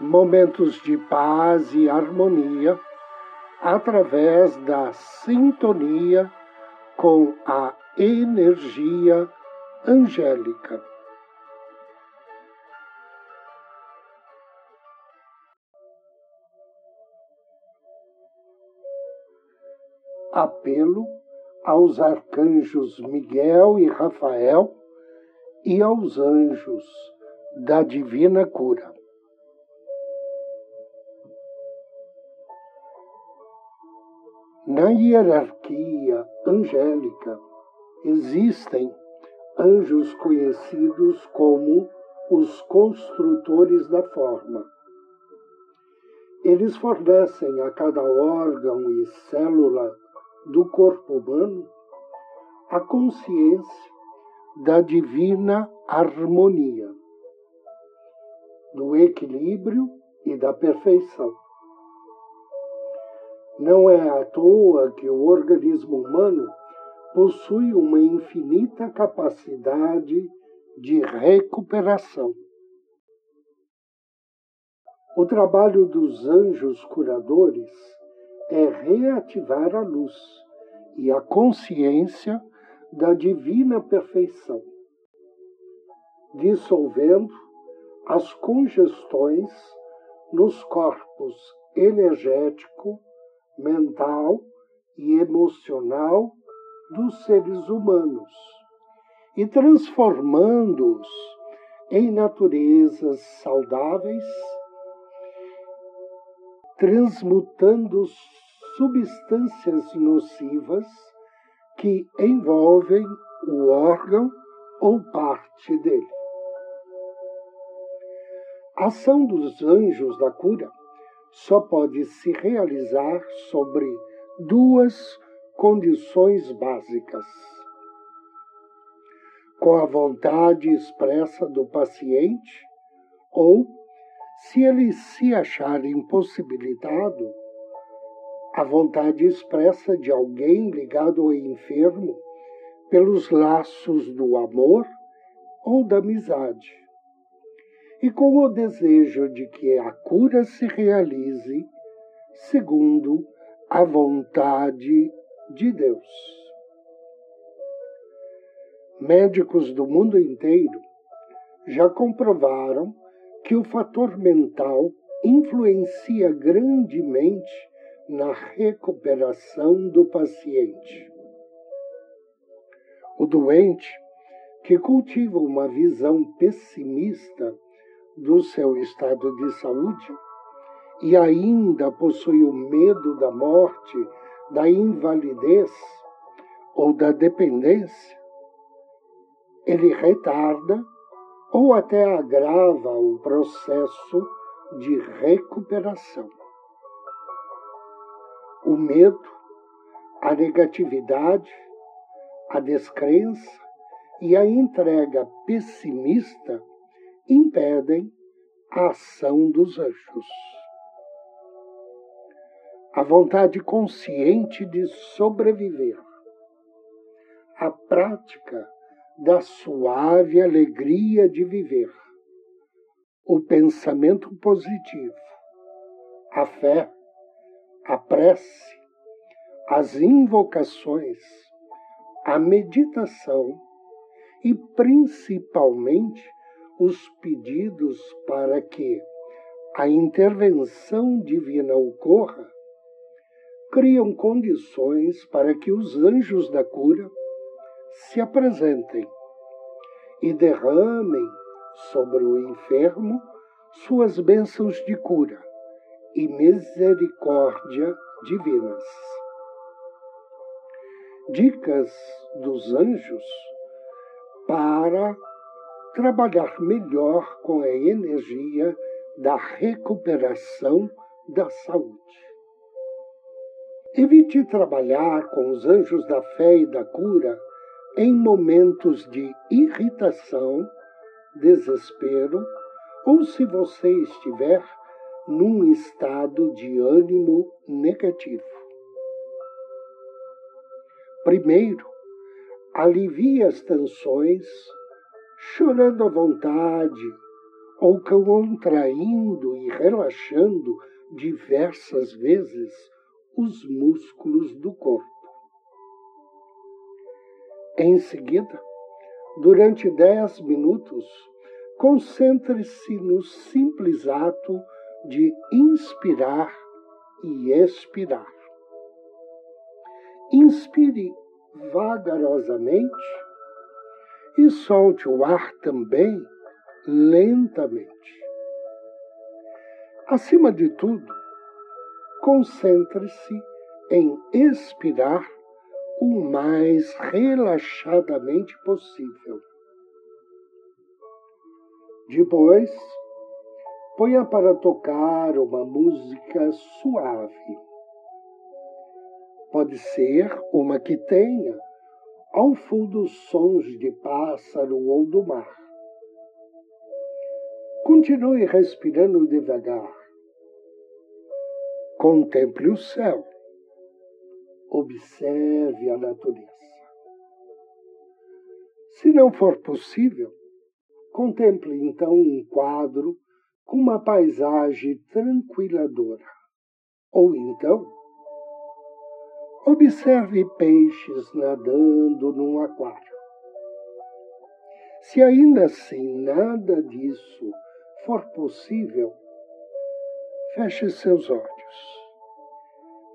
Momentos de paz e harmonia através da sintonia com a energia angélica. Apelo aos arcanjos Miguel e Rafael e aos anjos da divina cura. Na hierarquia angélica existem anjos conhecidos como os construtores da forma. Eles fornecem a cada órgão e célula do corpo humano a consciência da divina harmonia, do equilíbrio e da perfeição. Não é à toa que o organismo humano possui uma infinita capacidade de recuperação. O trabalho dos anjos curadores é reativar a luz e a consciência da divina perfeição, dissolvendo as congestões nos corpos energético, mental e emocional dos seres humanos e transformando-os em naturezas saudáveis, transmutando substâncias nocivas que envolvem o órgão ou parte dele. A ação dos anjos da cura só pode se realizar sobre duas condições básicas. Com a vontade expressa do paciente, ou, se ele se achar impossibilitado, a vontade expressa de alguém ligado ao enfermo pelos laços do amor ou da amizade, e com o desejo de que a cura se realize segundo a vontade de Deus. Médicos do mundo inteiro já comprovaram que o fator mental influencia grandemente na recuperação do paciente. O doente que cultiva uma visão pessimista do seu estado de saúde e ainda possui o medo da morte, da invalidez ou da dependência, ele retarda ou até agrava o processo de recuperação. O medo, a negatividade, a descrença e a entrega pessimista impedem a ação dos anjos. A vontade consciente de sobreviver, a prática da suave alegria de viver, o pensamento positivo, a fé, a prece, as invocações, a meditação. E principalmente os pedidos para que a intervenção divina ocorra, criam condições para que os anjos da cura se apresentem e derramem sobre o enfermo suas bênçãos de cura e misericórdia divinas. Dicas dos anjos para trabalhar melhor com a energia da recuperação da saúde. Evite trabalhar com os anjos da fé e da cura em momentos de irritação, desespero ou se você estiver num estado de ânimo negativo. Primeiro, alivie as tensões, chorando à vontade ou contraindo e relaxando diversas vezes os músculos do corpo. Em seguida, durante dez minutos, concentre-se no simples ato de inspirar e expirar. Inspire vagarosamente e solte o ar também lentamente. Acima de tudo, concentre-se em expirar o mais relaxadamente possível. Depois, ponha para tocar uma música suave. Pode ser uma que tenha ao fundo sons de pássaro ou do mar. Continue respirando devagar Contemple o céu. Observe a natureza. Se não for possível, contemple então um quadro com uma paisagem tranquiladora. Ou então, observe peixes nadando num aquário. Se ainda assim nada disso for possível, feche seus olhos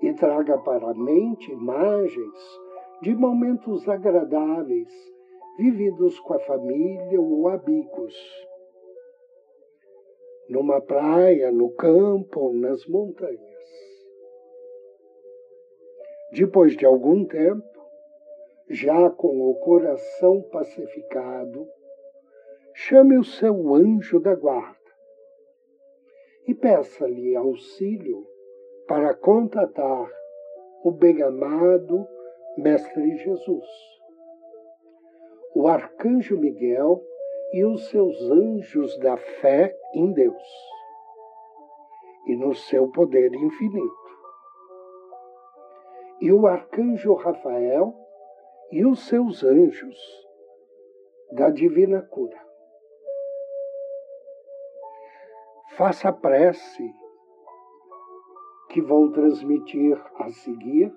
e traga para a mente imagens de momentos agradáveis vividos com a família ou amigos. Numa praia, no campo ou nas montanhas. Depois de algum tempo, já com o coração pacificado, chame o seu anjo da guarda e peça-lhe auxílio para contatar o bem-amado Mestre Jesus, o arcanjo Miguel e os seus anjos da fé em Deus e no seu poder infinito, e o arcanjo Rafael e os seus anjos da divina cura. Faça prece que vou transmitir a seguir,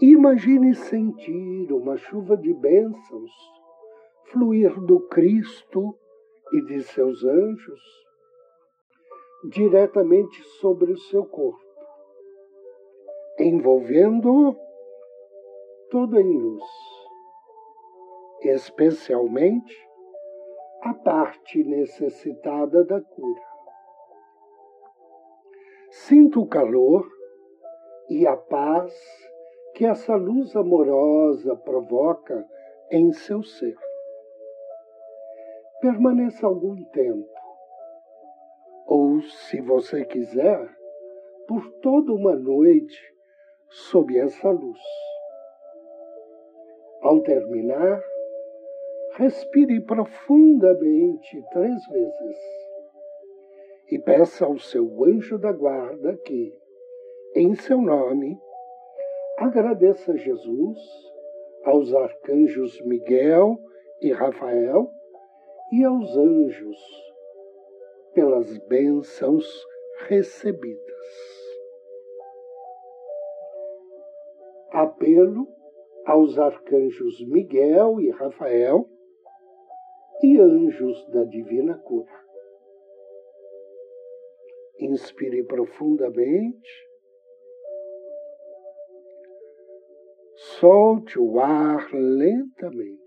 imagine sentir uma chuva de bênçãos fluir do Cristo e de seus anjos diretamente sobre o seu corpo, envolvendo-o todo em luz, especialmente a parte necessitada da cura. Sinto o calor e a paz que essa luz amorosa provoca em seu ser. Permaneça algum tempo, ou, se você quiser, por toda uma noite sob essa luz. Ao terminar, respire profundamente três vezes e peça ao seu anjo da guarda que, em seu nome, agradeça a Jesus, aos arcanjos Miguel e Rafael e aos anjos pelas bênçãos recebidas. Apelo aos arcanjos Miguel e Rafael e anjos da divina cura Inspire profundamente. Solte o ar lentamente.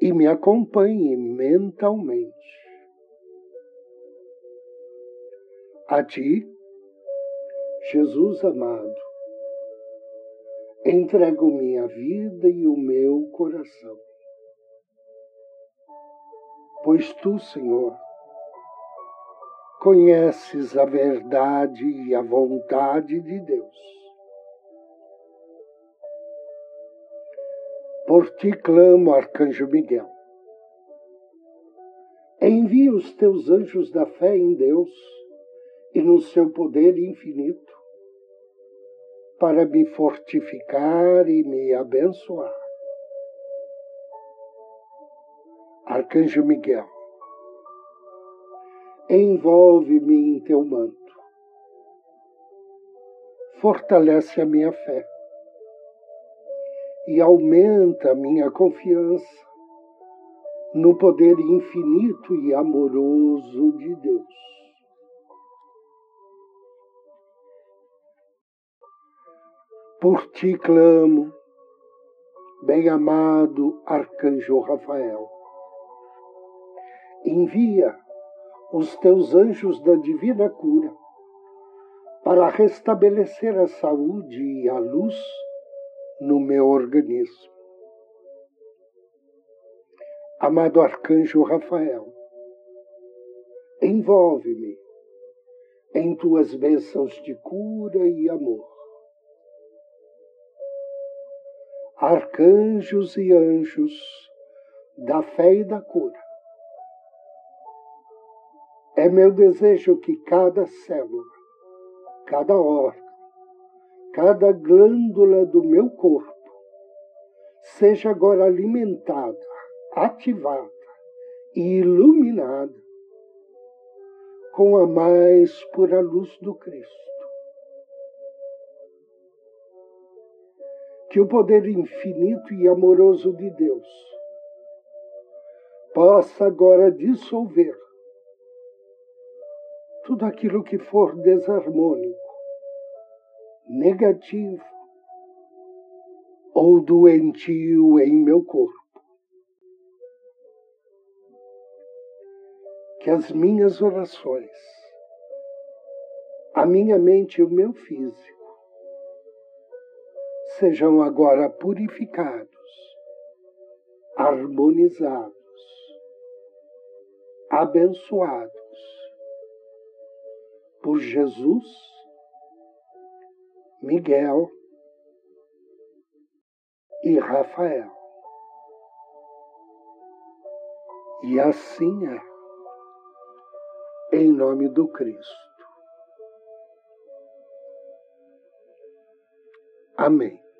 E me acompanhe mentalmente. A ti, Jesus amado, entrego minha vida e o meu coração pois tu, Senhor, conheces a verdade e a vontade de Deus. Por ti clamo, Arcanjo Miguel. Envia os teus anjos da fé em Deus e no seu poder infinito para me fortificar e me abençoar. Arcanjo Miguel, envolve-me em teu manto, fortalece a minha fé e aumenta a minha confiança no poder infinito e amoroso de Deus. Por ti clamo, bem-amado Arcanjo Rafael. Envia os teus anjos da divina cura para restabelecer a saúde e a luz no meu organismo. Amado Arcanjo Rafael, envolve-me em tuas bênçãos de cura e amor. Arcanjos e anjos da fé e da cura, é meu desejo que cada célula, cada órgão, cada glândula do meu corpo seja agora alimentada, ativada e iluminada com a mais pura luz do Cristo. Que o poder infinito e amoroso de Deus possa agora dissolver tudo aquilo que for desarmônico, negativo ou doentio em meu corpo. Que as minhas orações, a minha mente e o meu físico sejam agora purificados, harmonizados, abençoados por Jesus, Miguel e Rafael. E assim é, em nome do Cristo. Amém.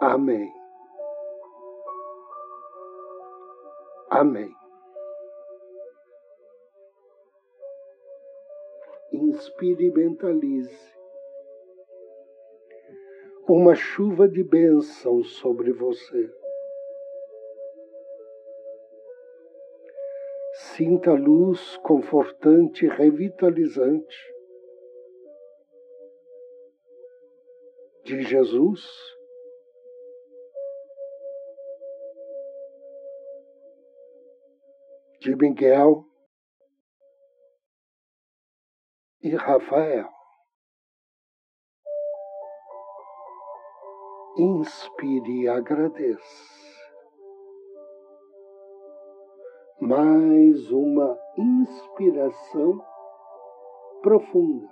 Amém. Amém. inspire e mentalize uma chuva de bênçãos sobre você. Sinta a luz confortante e revitalizante de Jesus. De Miguel e Rafael. Inspire e agradeça. Mais uma inspiração profunda.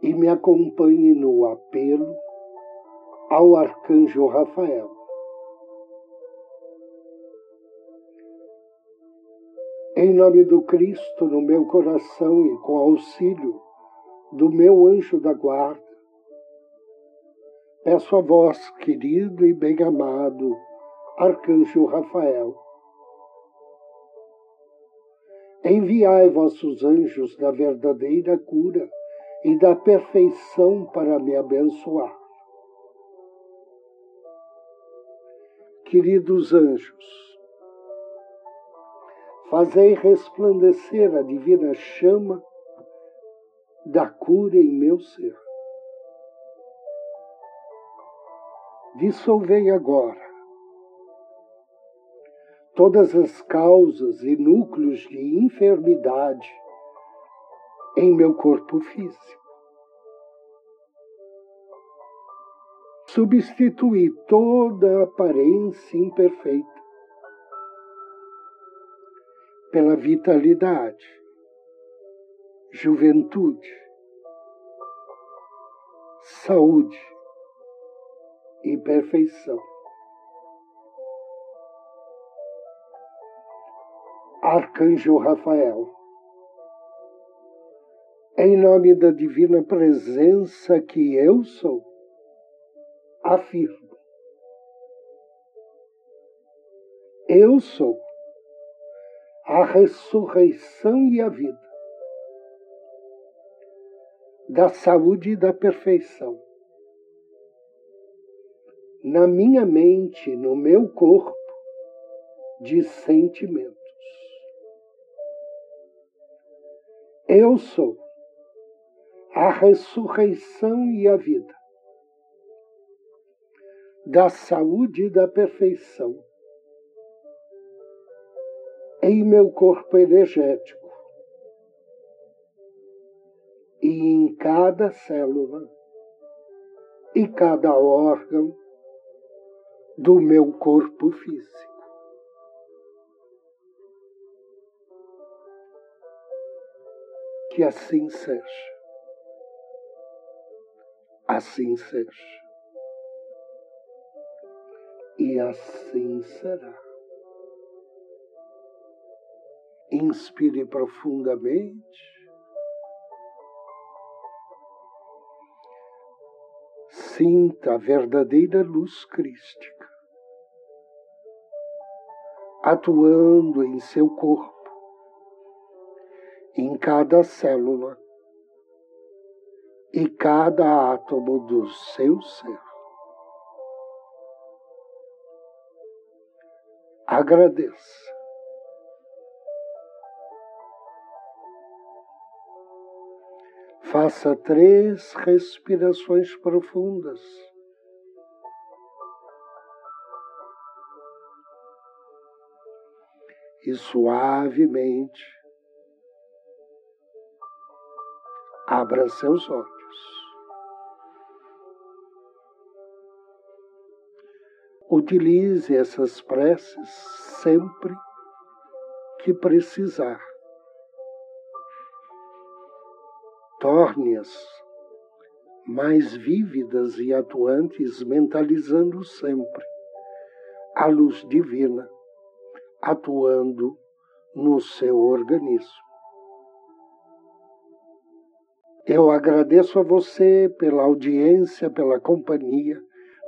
E me acompanhe no apelo ao arcanjo Rafael. Em nome do Cristo no meu coração e com auxílio do meu anjo da guarda, peço a vós, querido e bem-amado Arcanjo Rafael, enviai vossos anjos da verdadeira cura e da perfeição para me abençoar. Queridos anjos, Fazei resplandecer a divina chama da cura em meu ser. Dissolvei agora todas as causas e núcleos de enfermidade em meu corpo físico. substituir toda aparência imperfeita pela vitalidade, juventude, saúde. E perfeição. Arcanjo Rafael, em nome da divina presença que eu sou, afirmo: Eu sou a ressurreição e a vida, da saúde e da perfeição. Na minha mente, no meu corpo, de sentimentos. Eu sou a ressurreição e a vida, da saúde e da perfeição em meu corpo energético e em cada célula e cada órgão do meu corpo físico. Que assim seja. Assim seja. E assim será. Inspire profundamente. Sinta a verdadeira luz crística atuando em seu corpo, em cada célula e cada átomo do seu ser. Agradeça. Faça três respirações profundas. E suavemente abra seus olhos. Utilize essas preces sempre que precisar torne-as mais vívidas e atuantes, mentalizando sempre a luz divina atuando no seu organismo. Eu agradeço a você pela audiência, pela companhia.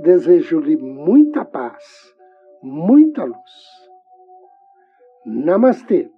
Desejo-lhe muita paz, muita luz. Namastê.